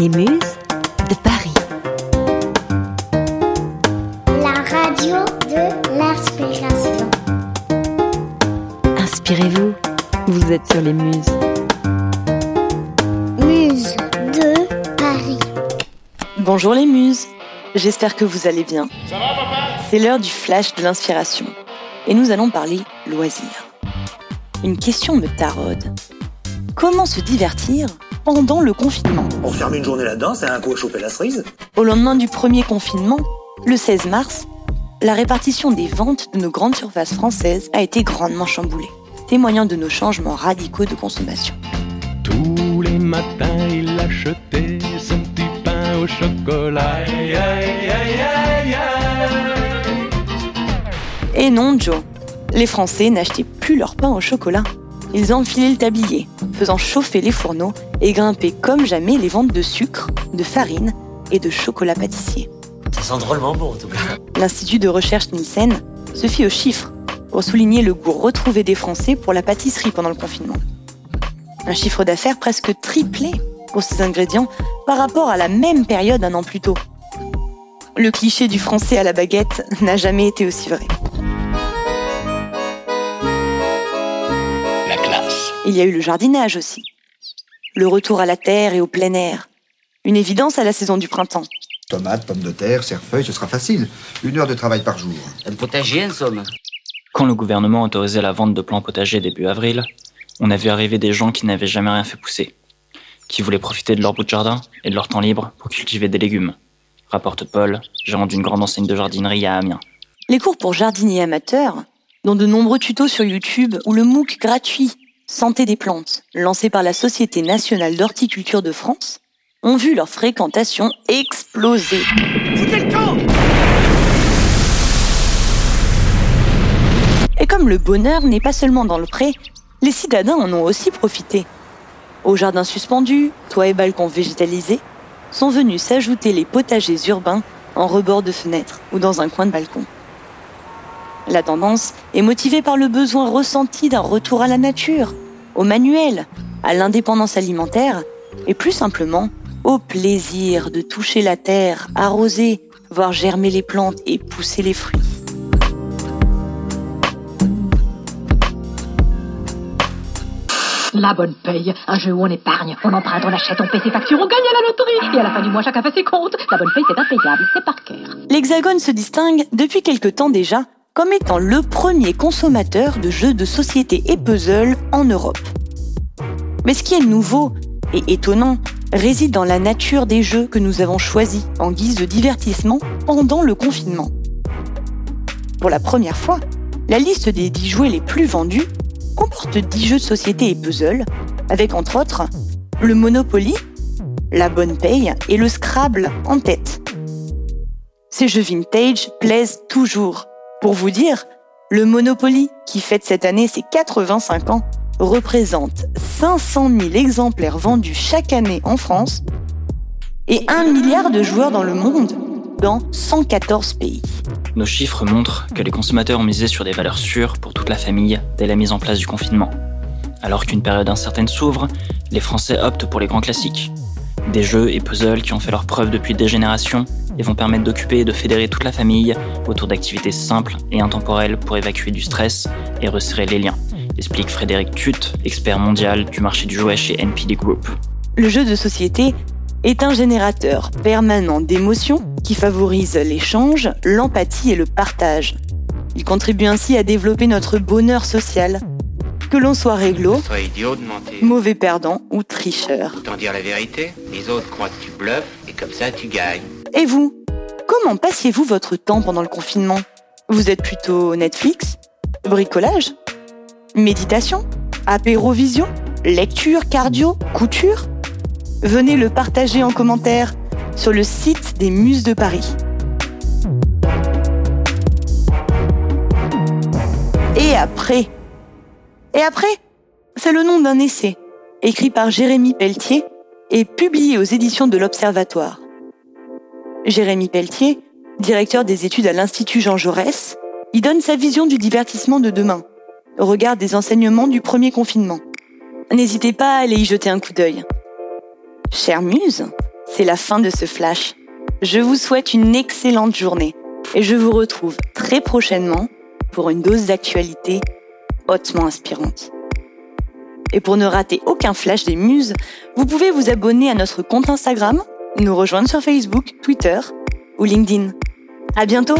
Les Muses de Paris. La radio de l'inspiration. Inspirez-vous, vous êtes sur les Muses. Muse de Paris. Bonjour les muses, j'espère que vous allez bien. C'est l'heure du flash de l'inspiration et nous allons parler loisirs. Une question me taraude. Comment se divertir pendant le confinement On ferme une journée là-dedans, c'est un coup à choper la cerise. Au lendemain du premier confinement, le 16 mars, la répartition des ventes de nos grandes surfaces françaises a été grandement chamboulée, témoignant de nos changements radicaux de consommation. Tous les matins, il achetait son petit pain au chocolat. Aïe, aïe, aïe, aïe, aïe. Et non, Joe, les Français n'achetaient plus leur pain au chocolat. Ils enfilaient le tablier, faisant chauffer les fourneaux et grimpaient comme jamais les ventes de sucre, de farine et de chocolat pâtissier. Ça sent drôlement bon en tout cas. L'Institut de recherche Nielsen se fie aux chiffres pour souligner le goût retrouvé des Français pour la pâtisserie pendant le confinement. Un chiffre d'affaires presque triplé pour ces ingrédients par rapport à la même période un an plus tôt. Le cliché du Français à la baguette n'a jamais été aussi vrai. Il y a eu le jardinage aussi. Le retour à la terre et au plein air. Une évidence à la saison du printemps. Tomates, pommes de terre, cerfeuil, ce sera facile. Une heure de travail par jour. Un potager en somme. Quand le gouvernement autorisait la vente de plants potagers début avril, on a vu arriver des gens qui n'avaient jamais rien fait pousser, qui voulaient profiter de leur bout de jardin et de leur temps libre pour cultiver des légumes. Rapporte Paul, gérant d'une grande enseigne de jardinerie à Amiens. Les cours pour jardiniers amateurs, dont de nombreux tutos sur YouTube ou le MOOC gratuit Santé des plantes, lancé par la Société nationale d'horticulture de France, ont vu leur fréquentation exploser. Et comme le bonheur n'est pas seulement dans le pré, les citadins en ont aussi profité. Aux jardins suspendus, toits et balcons végétalisés, sont venus s'ajouter les potagers urbains en rebord de fenêtres ou dans un coin de balcon. La tendance est motivée par le besoin ressenti d'un retour à la nature, au manuel, à l'indépendance alimentaire et plus simplement au plaisir de toucher la terre, arroser, voir germer les plantes et pousser les fruits. La bonne paye, un jeu où on épargne, on emprunte, on achète, on paie ses factures, on gagne à la loterie. Et à la fin du mois, chacun fait ses comptes. La bonne paye, c'est impayable, c'est par cœur. L'Hexagone se distingue depuis quelque temps déjà comme étant le premier consommateur de jeux de société et puzzle en Europe. Mais ce qui est nouveau et étonnant réside dans la nature des jeux que nous avons choisis en guise de divertissement pendant le confinement. Pour la première fois, la liste des 10 jouets les plus vendus comporte 10 jeux de société et puzzle, avec entre autres le Monopoly, la Bonne Paye et le Scrabble en tête. Ces jeux vintage plaisent toujours. Pour vous dire, le Monopoly, qui fête cette année ses 85 ans, représente 500 000 exemplaires vendus chaque année en France et 1 milliard de joueurs dans le monde, dans 114 pays. Nos chiffres montrent que les consommateurs ont misé sur des valeurs sûres pour toute la famille dès la mise en place du confinement. Alors qu'une période incertaine s'ouvre, les Français optent pour les grands classiques. Des jeux et puzzles qui ont fait leur preuve depuis des générations et vont permettre d'occuper et de fédérer toute la famille autour d'activités simples et intemporelles pour évacuer du stress et resserrer les liens, explique Frédéric Tutte, expert mondial du marché du jouet chez NPD Group. Le jeu de société est un générateur permanent d'émotions qui favorise l'échange, l'empathie et le partage. Il contribue ainsi à développer notre bonheur social, que l'on soit réglo, Sois idiot de mentir. mauvais perdant ou tricheur. Autant dire la vérité. Les autres croient que tu bluffes et comme ça tu gagnes. Et vous Comment passiez-vous votre temps pendant le confinement? Vous êtes plutôt Netflix Bricolage Méditation Apérovision Lecture Cardio Couture? Venez le partager en commentaire sur le site des Muses de Paris. Et après Et après C'est le nom d'un essai, écrit par Jérémy Pelletier et publié aux éditions de l'Observatoire. Jérémy Pelletier, directeur des études à l'Institut Jean Jaurès, y donne sa vision du divertissement de demain, au regard des enseignements du premier confinement. N'hésitez pas à aller y jeter un coup d'œil. Chère Muse, c'est la fin de ce flash. Je vous souhaite une excellente journée et je vous retrouve très prochainement pour une dose d'actualité hautement inspirante. Et pour ne rater aucun flash des muses, vous pouvez vous abonner à notre compte Instagram, nous rejoindre sur Facebook, Twitter ou LinkedIn. À bientôt!